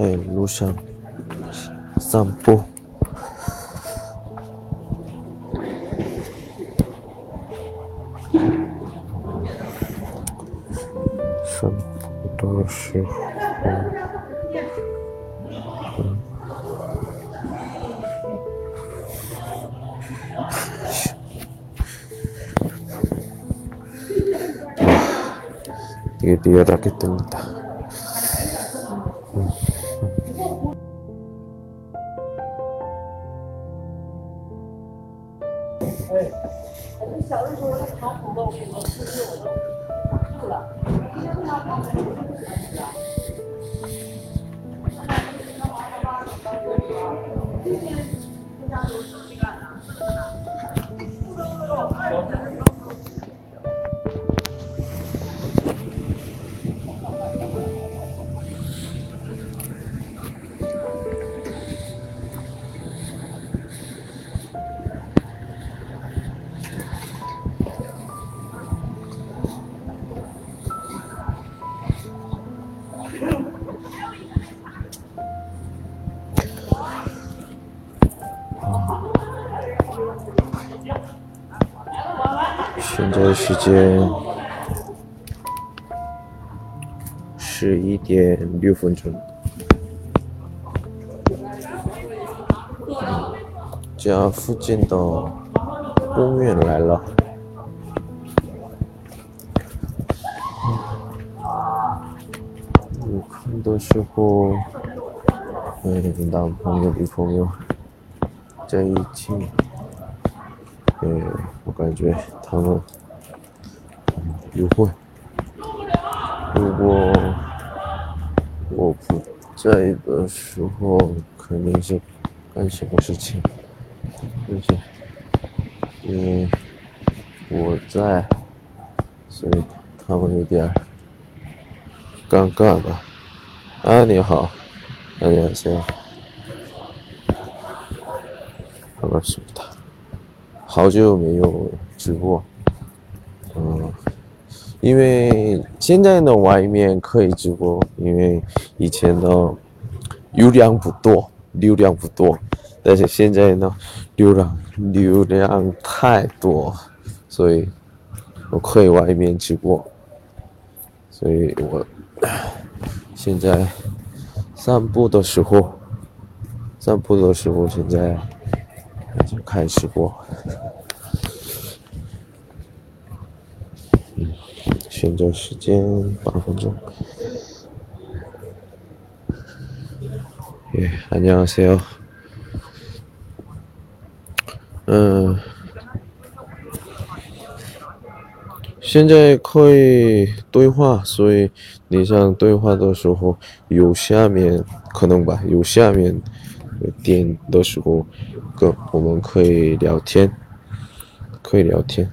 在路上散步。散步的时候。Tiga tiga rakit kita. 六分钟，家附近的公园来了。入坑的时候，嗯，男朋友、女朋友在一起。嗯，我感觉他们约会。如果我不在的时候，肯定是干什么事情，就是因为我在，所以他们有点尴尬吧。啊，你好，哎呀，这样，好吧，是的，好久没有直播，嗯。因为现在呢外面可以直播，因为以前呢流量不多，流量不多，但是现在呢流量流量太多，所以我可以外面直播，所以我现在散步的时候，散步的时候现在就开直播。选择时间八分钟。耶，안녕하세 요。 嗯，现在可以对话，所以你想对话的时候，右下面可能吧，右下面点的时候，跟我们可以聊天，可以聊天。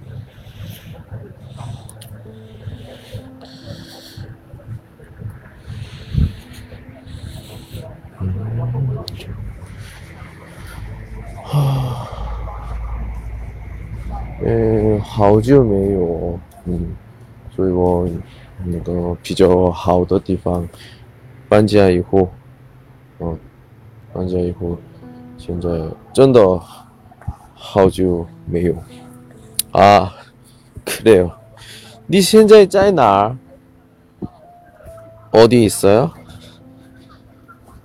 嗯，好久没有，嗯，所以我那个比较好的地方搬家以后，嗯，搬家以后，现在真的好久没有啊，그래 요。 你现在在哪儿？어디있어 요？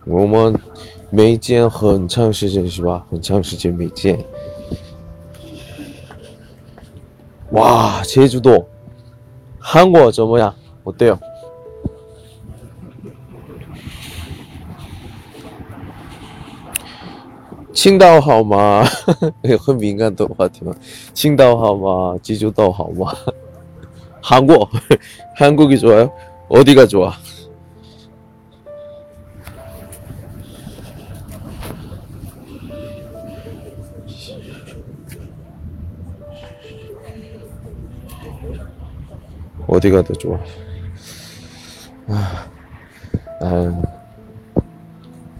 我们。没见很长时间是吧？很长时间没见。 와 제주도 한국어 저 뭐야 어때요? 칭다오 好吗? 이건 민간도 같지만 칭다오 하오마 제주도 하오마 한국 한국이 좋아요? 어디가 좋아? 어디가 더 좋아? 아, 난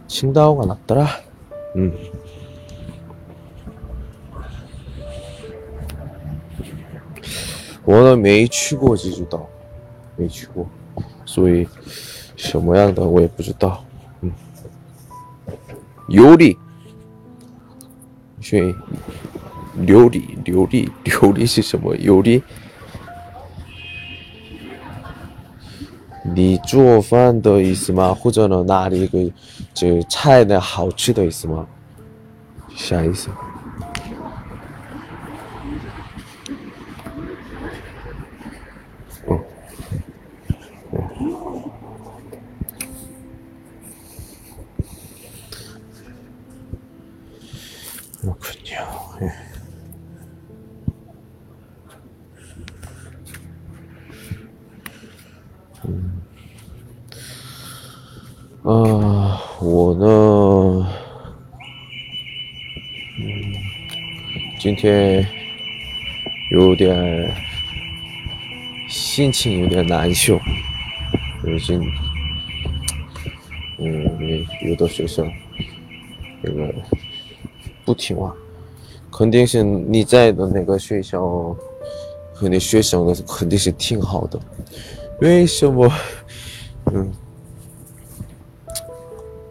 칭다오가 낫더라. 음. 워낙 没去过济州岛没去过所以什么样的我也不知道 음. 요리 所以料理料理料理是什么요리 你做饭的意思吗？或者呢，哪里一个就菜的好吃的意思吗？啥意思？哦，그렇군 我呢，嗯，今天有点心情有点难受，最近，嗯，有的学生那个不听话，肯定是你在的那个学校和你学生的肯定是挺好的，为什么？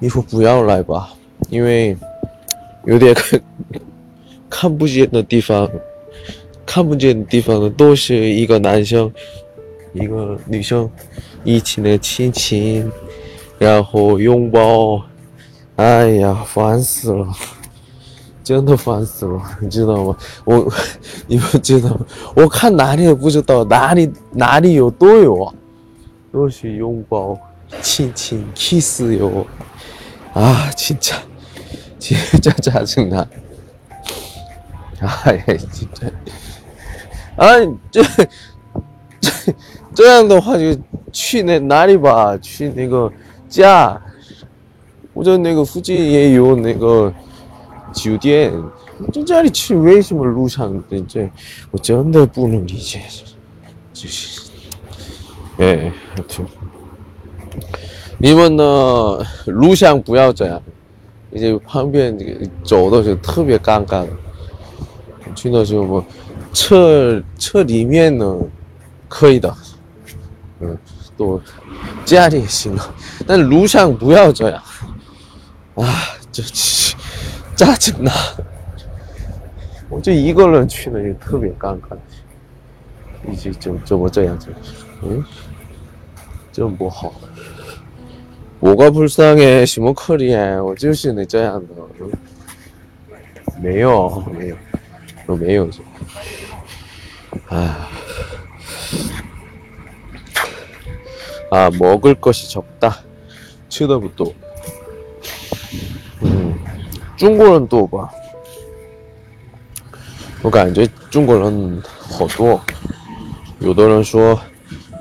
以后不要来吧，因为有点看看不见的地方，看不见的地方都是一个男生，一个女生一起的亲亲，然后拥抱，哎呀，烦死了，真的烦死了，你知道吗？我 你们知道吗？我看哪里也不知道，哪里哪里有都有啊，都是拥抱、 친친 키스요. 아 진짜 진짜 짜증나. 아 예, 진짜. 아니 저, 저, 저 양도 화지고 취내 날이 봐. 취 이거 짜. 오전 내가 후지에 요 내가 지우디엔 진짜리 취 왜심을 루상인데 이제 어쩐데 뿌는 이제. 예, 하여튼. 你们呢？录像不要这样，因为旁边走的时候特别尴尬。去的时候我车车里面呢可以的，嗯，都家里也行了，但录像不要这样。啊，这咋整呢？我就一个人去了，也特别尴尬。一直就怎么这样子？嗯，真不好。 我个不是哎，什么可怜？我就是那这样的，没有，没有，我没有。啊，啊，먹을것이적 다， 吃的不多。嗯，中国人多吧？我感觉中国人好多。有的人说，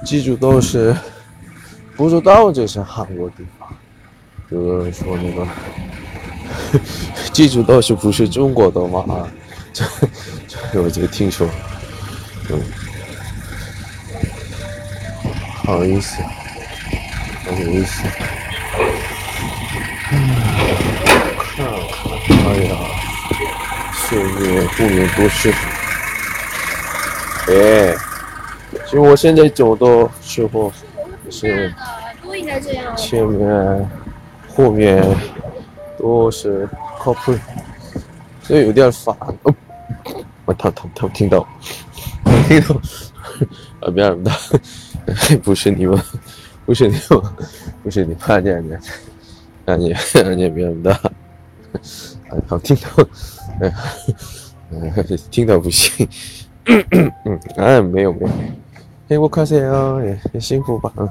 记住都是。 不知道这是韩国地方，有人说那个，济州岛是不是中国的吗？这这我就听说，嗯，好意思，不好意思，嗯，看看，哎呀，岁月不眠不休，哎，其实我现在走的时候。是，前面、后面都是 couple，所以有点烦。哦，我他他他听到，听到，啊，别人的，不是你们，不是你们，不是你们，阿姐阿姐，阿姐阿姐别人的，啊，好听到，哎，听到不行，嗯，哎，没有没有，哎，我看见啊，也辛苦吧，嗯，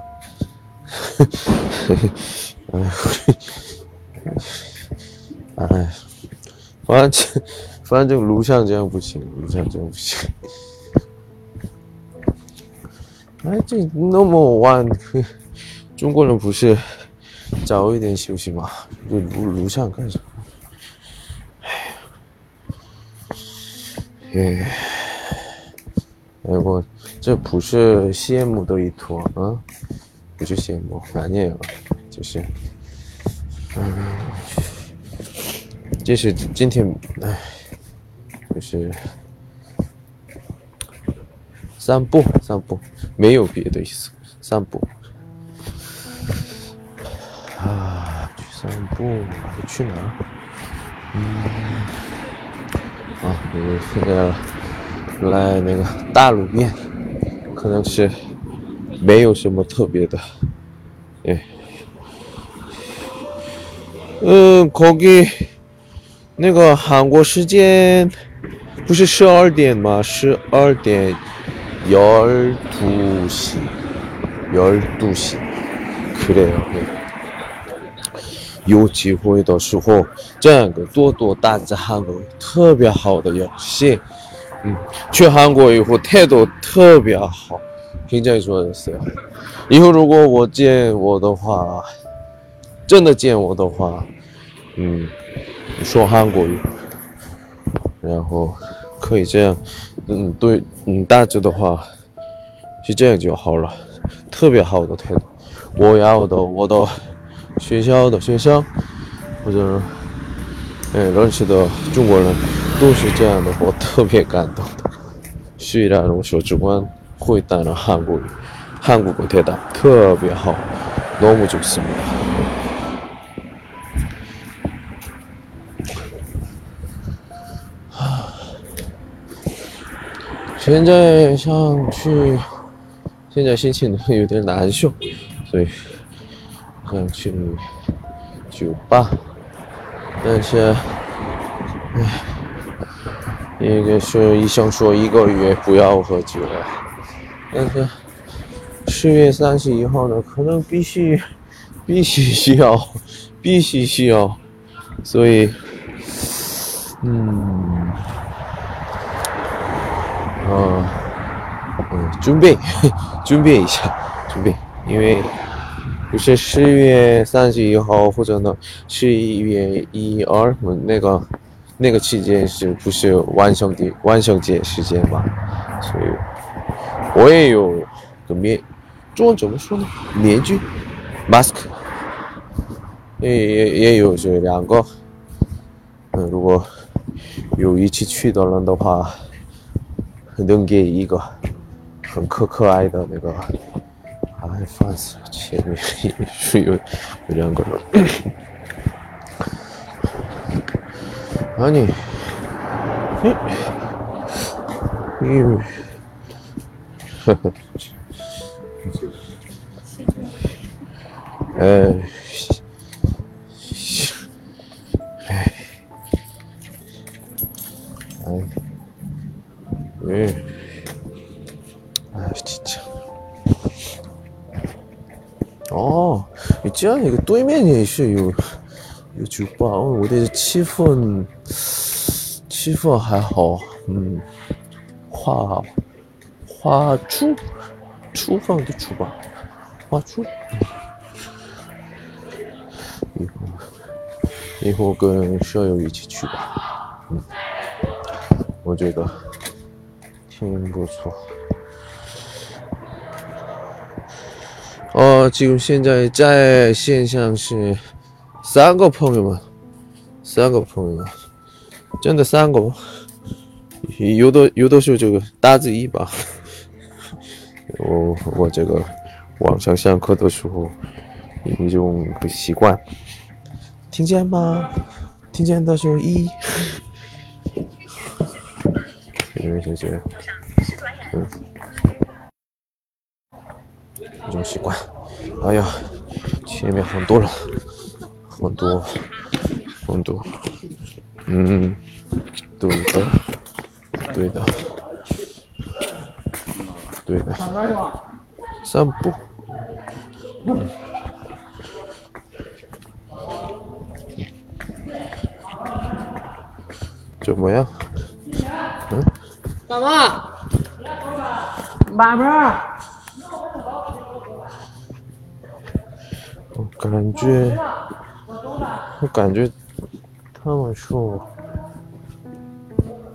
哎，哎。反正反正录像这样不行，录像这样不行。哎，这那么晚，中国人不是早一点休息吗？录录录像干什么？哎，哎，我这不是羡慕的一坨啊，不是羡慕，反正就是，嗯。这是今天，哎，就是散步，散步，没有别的意思，散步。啊，去散步，去哪？嗯，啊，我现在来那个大卤面，可能是没有什么特别的，哎，嗯，可以。那个韩国时间不是十二点吗？十二点열두 시， 열두 시， 可以了。有机会的时候，这个多多打字韩国特别好的游戏。 嗯，去韩国以后态度特别好，评价说的是。以后如果我见我的话，真的见我的话，嗯。说韩国语，然后可以这样，嗯，对，嗯，大致的话是这样就好了，特别好的态度。我要的，我的学校的学生或者哎认识的中国人都是这样的，我特别感动的。虽然我说中文会谈韩国语，韩国的态度特别好，너무좋습니다现在想去，现在心情有点难受，所以想去酒吧。但是，唉， 一个是医生说一个月不要喝酒了，但是十月三十一号呢，可能必须必须需要，必须需要，所以，嗯。嗯，嗯，准备，准备一下，准备，因为不是十月三十一号或者呢十一月一二那个那个期间是不是万圣节万圣节时间嘛？所以我也有个面，中文怎么说呢？面具，mask，也也也有这两个。嗯，如果有一起去的人的话。能给一个很可可爱的那个，哎，烦死了！前面是有有两个人，啊你，嗯，呵呵，哎，哎，哎。哎，哎，진 짜. 哦，你这样一个对面也是有有酒吧哦，我的气氛气氛还好，嗯，画画出厨房的厨吧，画出，以后以后跟舍友一起去吧，嗯，我觉得。挺不错。哦，就现在在线上是三个朋友们，三个朋友，真的三个吗，有的有的时候这个打字一吧。我我这个网上上课的时候有一种习惯，听见吗？听见的就一，一些这，嗯，一种习惯。哎呀，前面很多人，很多，很多，嗯，对的，对的，对的，散步，嗯。怎么样？嗯？干嘛？爸爸。我感觉，我感觉他们说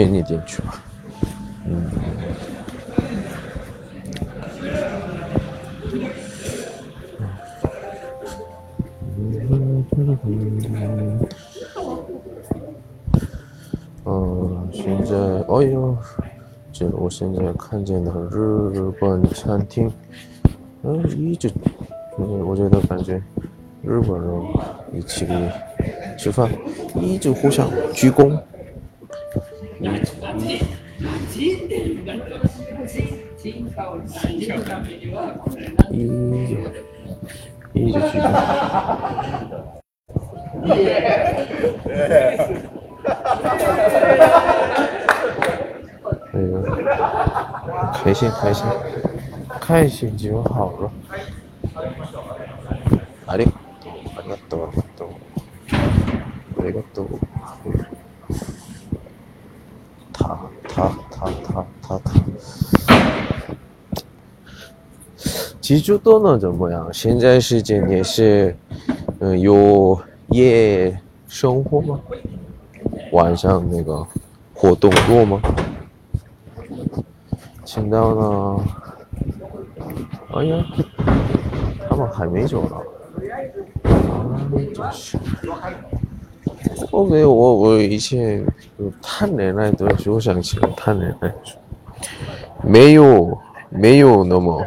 远一点去吧。嗯。现在，哎呦，这我现在看见的日本餐厅，嗯，一直，嗯，我觉得感觉日本人一起吃饭，一直互相鞠躬，カいじゃんいいじゃめにはこれなんです。开心开心，开心就好了。ありがとうありがとう。ありがとう。济州岛呢怎么样？现在是今天是，嗯，有夜生活吗？晚上那个活动多吗？青岛呢？哎呀，他们还没走呢。真是。我给我我以前谈恋爱的时候想起了谈恋爱，没有没有那么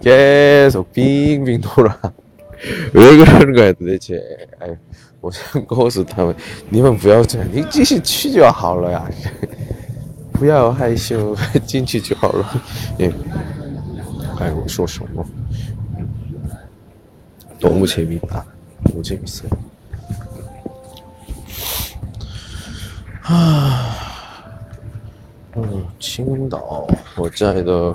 계속빙빙돌아왜그러는거야도대체아유我想告诉他们，你们不要这样，你继续去就好了呀，不要害羞，进去就好了。哎，哎，我说什么？너무재밌 다， 너무재밌어 요。 啊，嗯，青岛，我在的，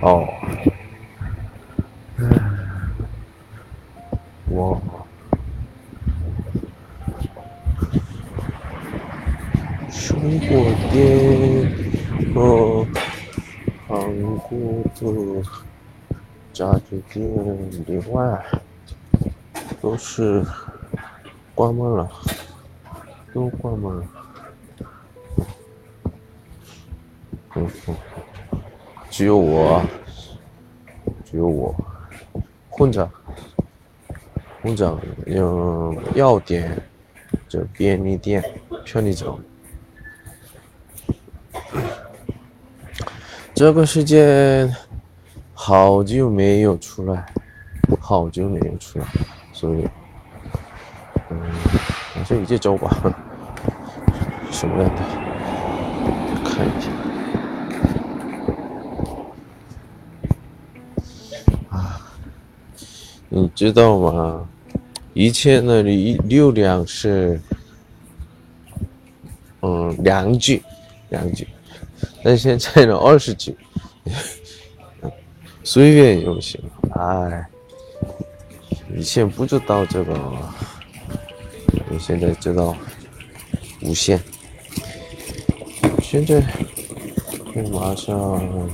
嗯，哦。哇！生活店和韩国的家具店另外都是关门了，都关门了。嗯嗯，只有我，只有我，混着，混着，有药店，就便利店，劝你走。这个世界好久没有出来，好久没有出来，所以，嗯，还是一直走吧，什么样的？看一下。你知道吗？以前的流流量是，嗯，两 G，两 G，但现在呢，二十 G，随便用行。哎，以前不知道这个，你现在知道无线。现在马上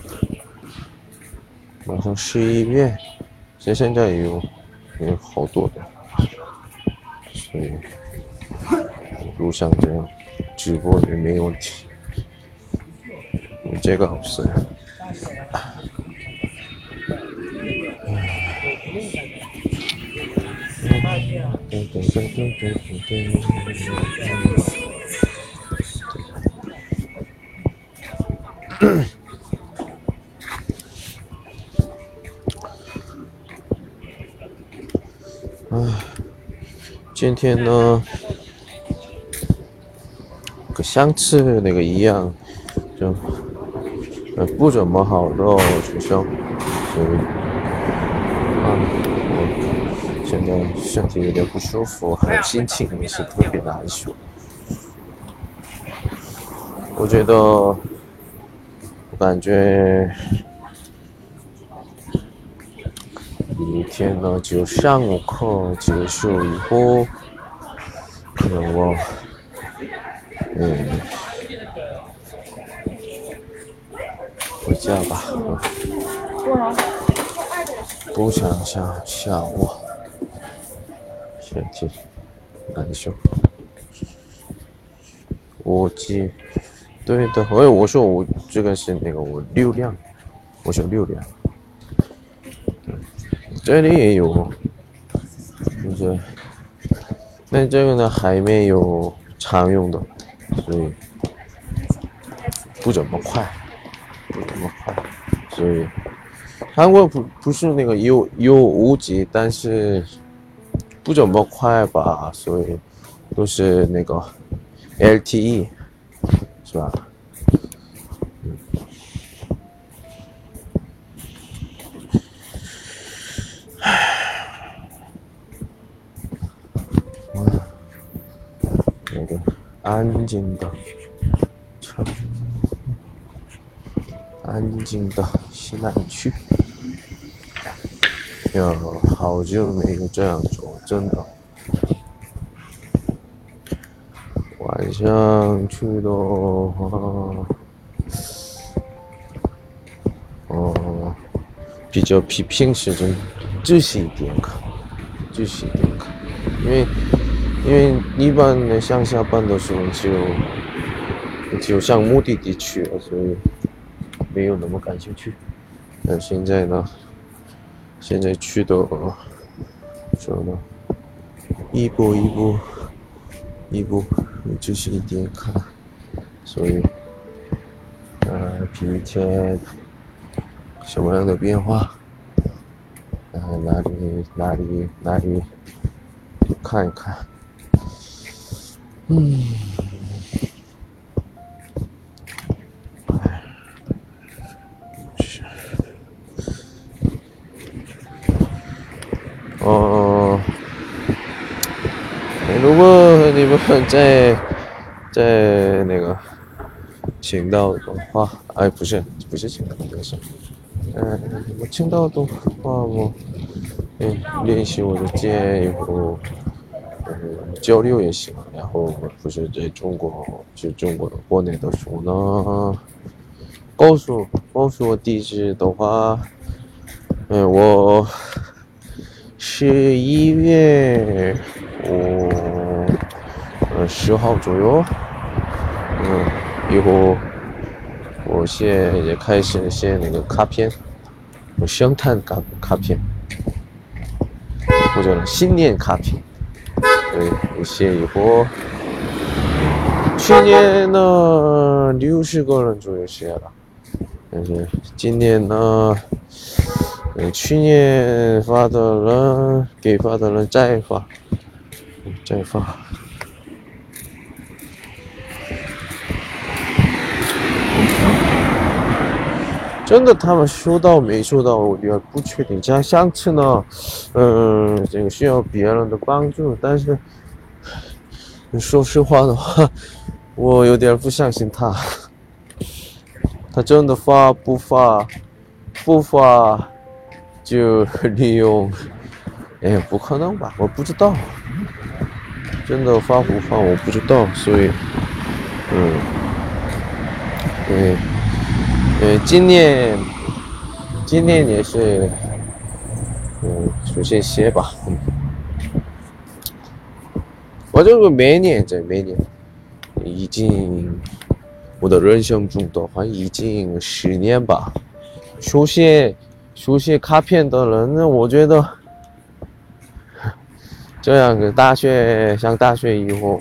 马上十一月，现在有有好多的，所以录像这样直播也没问题。这个好深。今天呢，跟上次那个一样，就呃不怎么好的学校，所以啊，我现在身体有点不舒服，还有心情也是特别难受。我觉得，我感觉。明天呢，就上午课结束以后，可能我，嗯，回家吧。不想想下午，身体难受。我记，对的，我我说我这个是那个我流量，我说流量。这里也有，就是，那这个呢还没有常用的，所以不怎么快，不怎么快，所以韩国不不是那个有有五 G，但是不怎么快吧，所以都是那个 LTE，是吧？安静的城，安静的西南区，哟，好久没有这样做，真的。晚上去的话，哦，比较比平时就仔细点卡，仔细点卡，因为。因为一般的上下班的时候就就上目的地去了，所以没有那么感兴趣。那现在呢？现在去的什么？一步一步，一步仔细一点看，所以呃，明天什么样的变化？呃，哪里哪里哪里看一看。嗯，是，哦，如果你们在在那个青岛的话，哎，不是，不是青岛，不是，嗯，我青岛的话，我嗯练习我的剑以后。交流也行，不是在中国，就中国的国内的书呢，告诉告诉我地址的话，嗯，我十一月我呃十号左右，嗯，以后我写也开始写那个卡片，我圣诞卡卡片，或者新年卡片。对，我写以后，去年呢六十个人左右写了，但是今年呢，呃，去年发的人给发的人再发，再发。真的，他们收到没收到，我也不确定。像上次呢，嗯，这个需要别人的帮助，但是说实话的话，我有点不相信他。他真的发不发？不发就利用？哎，不可能吧？我不知道，真的发不发我不知道，所以，嗯，对。呃，今年，今年也是，嗯，出现些吧。我这个每年在每年，已经我的人生中的话，已经十年吧。书写书写卡片的人，呢，我觉得 这样的大学上大学以后，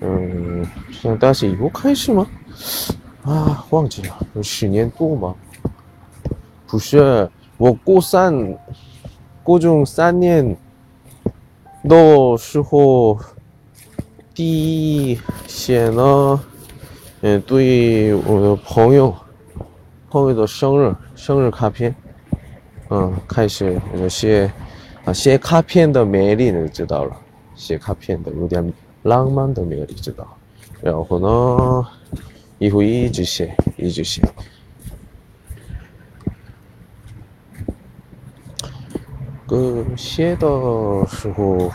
嗯，上大学以后开始吗？啊，忘记了，有十年多吗？不是，我高三、高中三年的时候，第一写呢，嗯，对我的朋友，朋友的生日，生日卡片，嗯，开始我写，啊，写卡片的魅力你知道了，写卡片的有点浪漫的魅力知道，然后呢？以后一直写，一直写。个写的时候，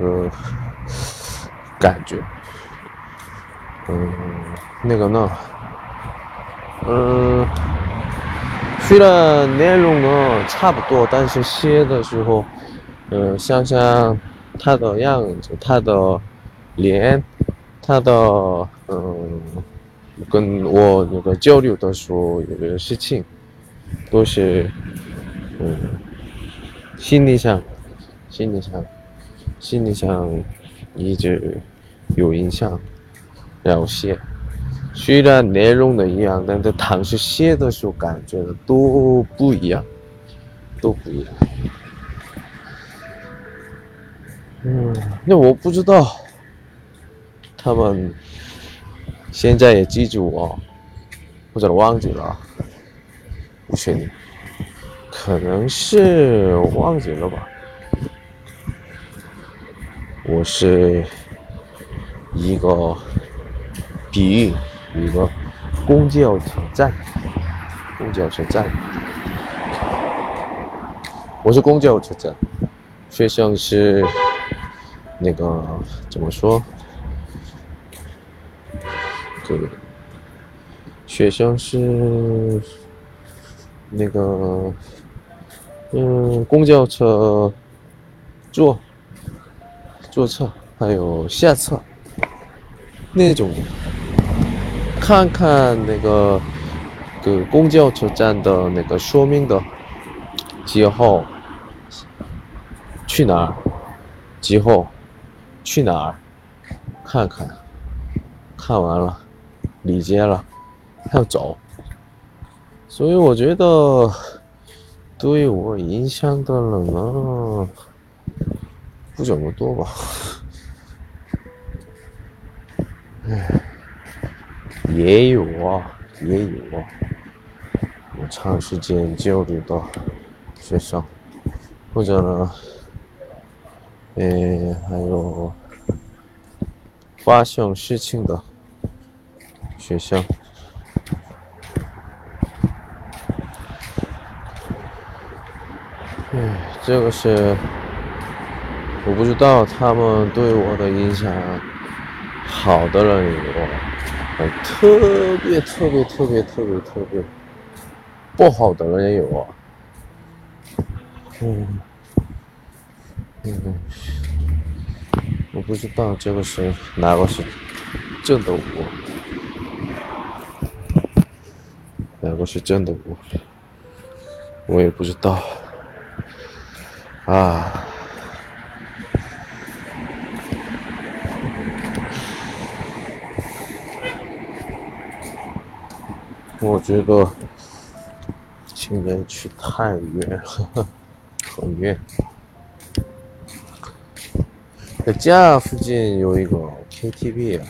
呃，感觉，嗯，那个呢，嗯，虽然内容呢差不多，但是写的时候，嗯，想想他的样子，他的脸。他的嗯，跟我那个交流的时候，有个事情，都是嗯，心理上，心理上，心里想一直有影响。然后写，虽然内容的一样，但是当时写的时候感觉都不一样，都不一样。嗯，那我不知道。他们现在也记住我，或者忘记了，不确定，可能是忘记了吧。我是一个比喻，一个公交车站，公交车站，我是公交车站，学生是那个怎么说？这个学生是那个嗯，公交车坐坐车还有下车那种，看看那个个公交车站的那个说明的几号去哪儿，几号去哪儿，看看，看完了。理解了，还要走，所以我觉得对我影响的人呢，不怎么多吧。唉，也有啊，也有啊，我长时间交流的学生，或者呢，诶，还有发生事情的。学校，嗯，这个是我不知道他们对我的影响，好的人有，特别特别特别特别特别不好的人也有啊，嗯，嗯，我不知道这个是哪个是正的我。哪个是真的我？我也不知道。啊！我觉得今年去太远了，很远。在家附近有一个 KTV 啊。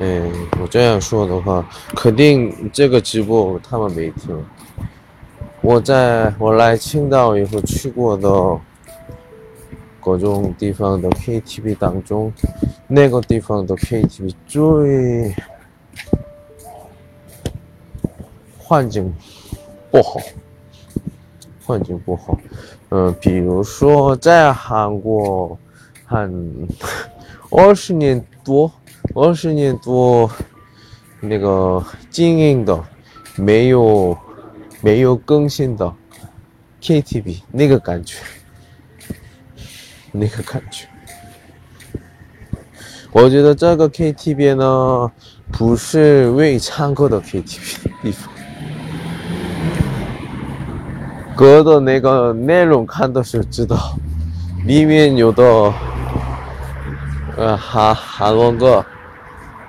哎，我这样说的话，肯定这个直播他们没听。我在我来青岛以后去过的各种地方的 KTV 当中，那个地方的 KTV 最环境不好，环境不好。嗯，比如说在韩国，很 二十年多，二十年多那个经营的没有。没有更新的 KTV 那个感觉，那个感觉，我觉得这个 KTV 呢，不是为唱歌的 KTV 地方。歌的那个内容看的是知道，里面有的呃韩韩文歌，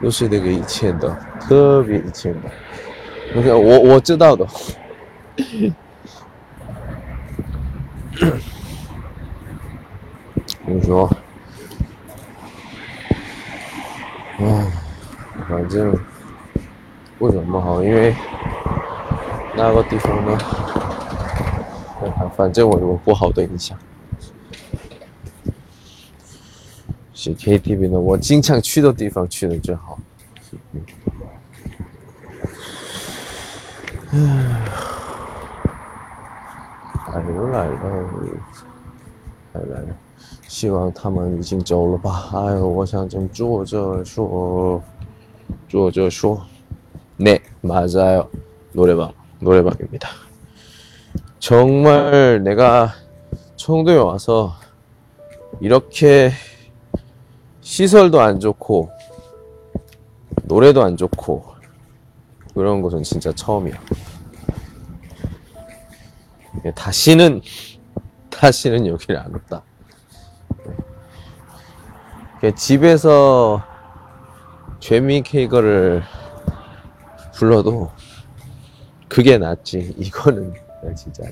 都是那个以前的，特别以前的。那个我我知道的。你说，唉，反正为什么好？因为那个地方呢，反正我有不好的印象。是 KTV 呢，我经常去的地方去的最好。唉。来了来了，来来了，希望他们已经走了吧。哎呦，我想좀坐着说，坐着说。네맞아요노래방노래방입니다 정말 내가 청도에 와서 이렇게 시설도 안 좋고 노래도 안 좋고 그런 곳은 진짜 처음이야 다시는 다시는 여기를 안 왔다. 집에서 죄미 케이거를 불러도 그게 낫지. 이거는 진짜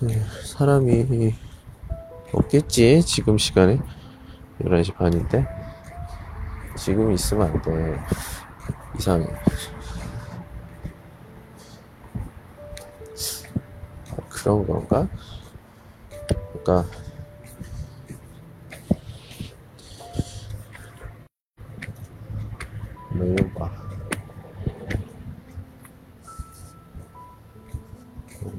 네, 사람이 없겠지. 지금 시간에 11시 반인데 지금 있으면 안 돼. 이상해. 그런 건가? 그러니까 매우 봐.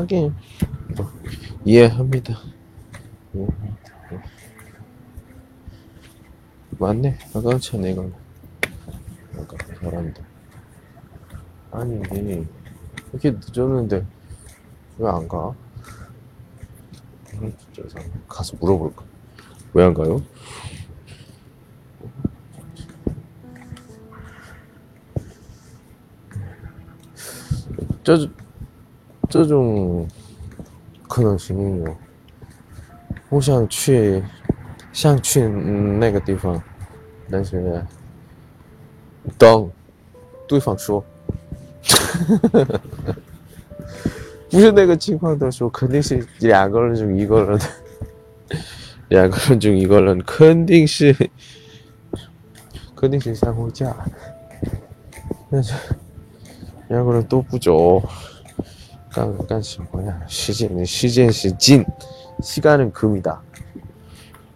하긴 뭐, 이해합니다. 이해합니다. 맞네. 아까 전에 이거는. 잘한다. 아니, 이렇게 늦었는데 왜 안 가? 진짜 가서 물어볼까? 왜 안 가요?这 这种可能性有，我想去，想去那个地方，但是等对方说，不是那个情况的时候，肯定是两个人中一个人，两个人中一个人肯定是肯定是想回家，但是两个人都不走， 깐, 깐씨 뭐냐? 시진, 시진, 시진. 시간은 금이다.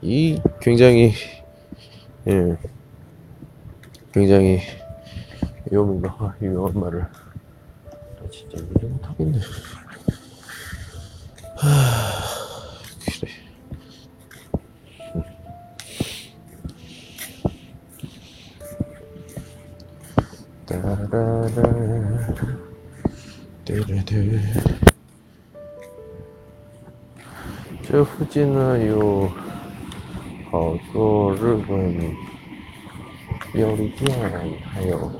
이 굉장히, 예, 굉장히 위험인가, 위험한 말을. 나 진짜 이해 못하겠네. 하, 그래. 따라라. 对对对这附近呢有好多日本料理店还有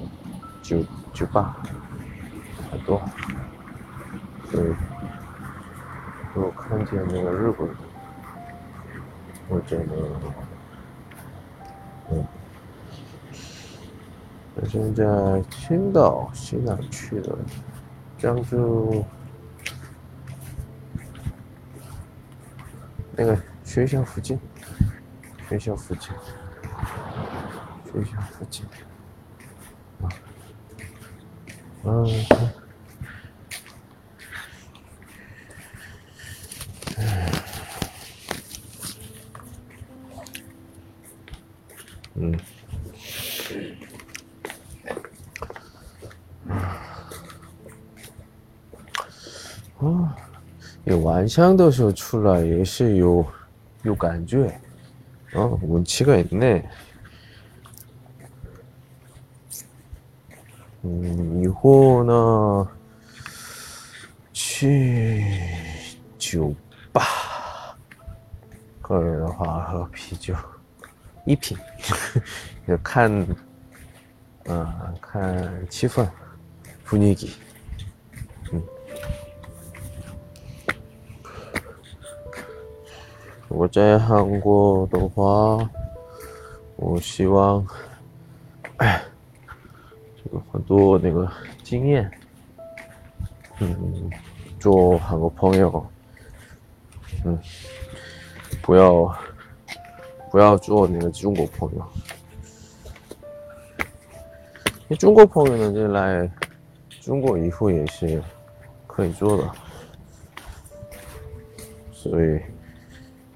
酒酒吧很多。对我看见那个日本我觉得嗯。我现在青岛西藏去了江苏。那个学校附近，学校附近，学校附近，啊，嗯，晚上的时候出来也是有有感觉，哦，温气가있 네。 嗯，以后呢，去酒吧，个人的话喝啤酒一瓶，要看，啊，看气氛，분위 기。 我在韩国的话，我希望，哎，这个很多那个经验，嗯，做韩国朋友，嗯，不要不要做那个中国朋友。你中国朋友呢，就来中国以后也是可以做的，所以。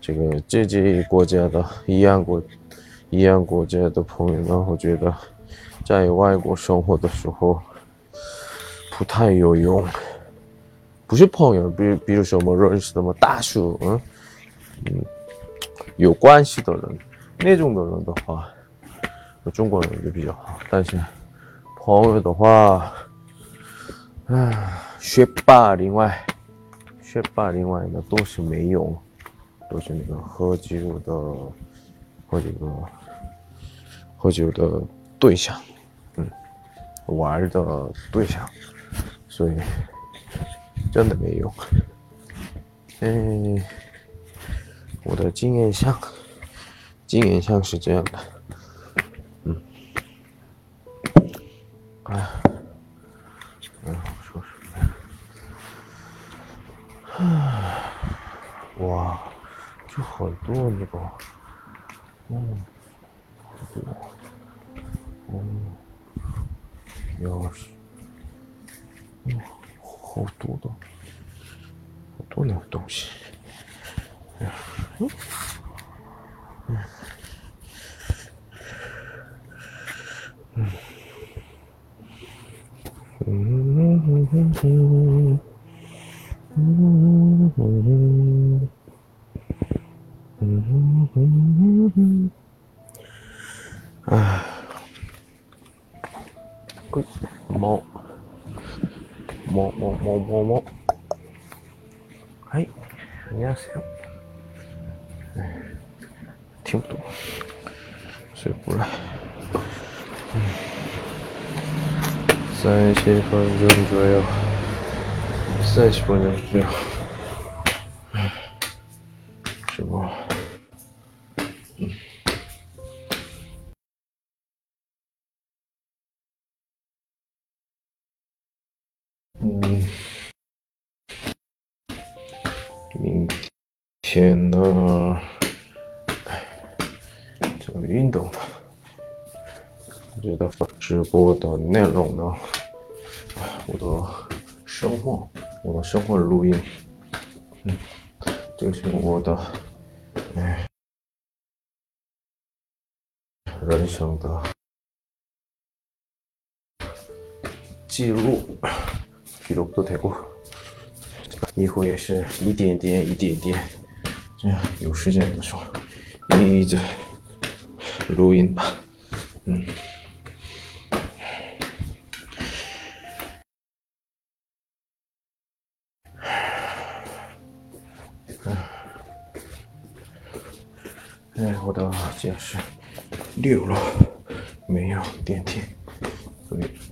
这个这几国家的一样国，一样国家的朋友呢，我觉得在外国生活的时候不太有用。不是朋友，比比如说我们认识的嘛大叔，嗯嗯，有关系的人，那种的人的话，中国人就比较好。但是朋友的话，唉，学霸另外，学霸另外呢都是没用。都是那个喝酒的，喝酒的，喝酒的对象，嗯，玩的对象，所以真的没用。嗯，我的经验上，经验上是这样的，嗯，哎，嗯，说什么？唉，哇。就很多那个，嗯，这个，嗯，钥匙，嗯，好多的，好多那个东西，嗯，嗯，嗯，分钟左右，三十分钟左右，哎，什么？嗯，明天呢？哎，这个运动的，我觉得直播的内过，以后也是一点点一点点，这样有时间的时候，一一的录音吧，嗯。哎，我的脚是六楼，没有电梯，所以。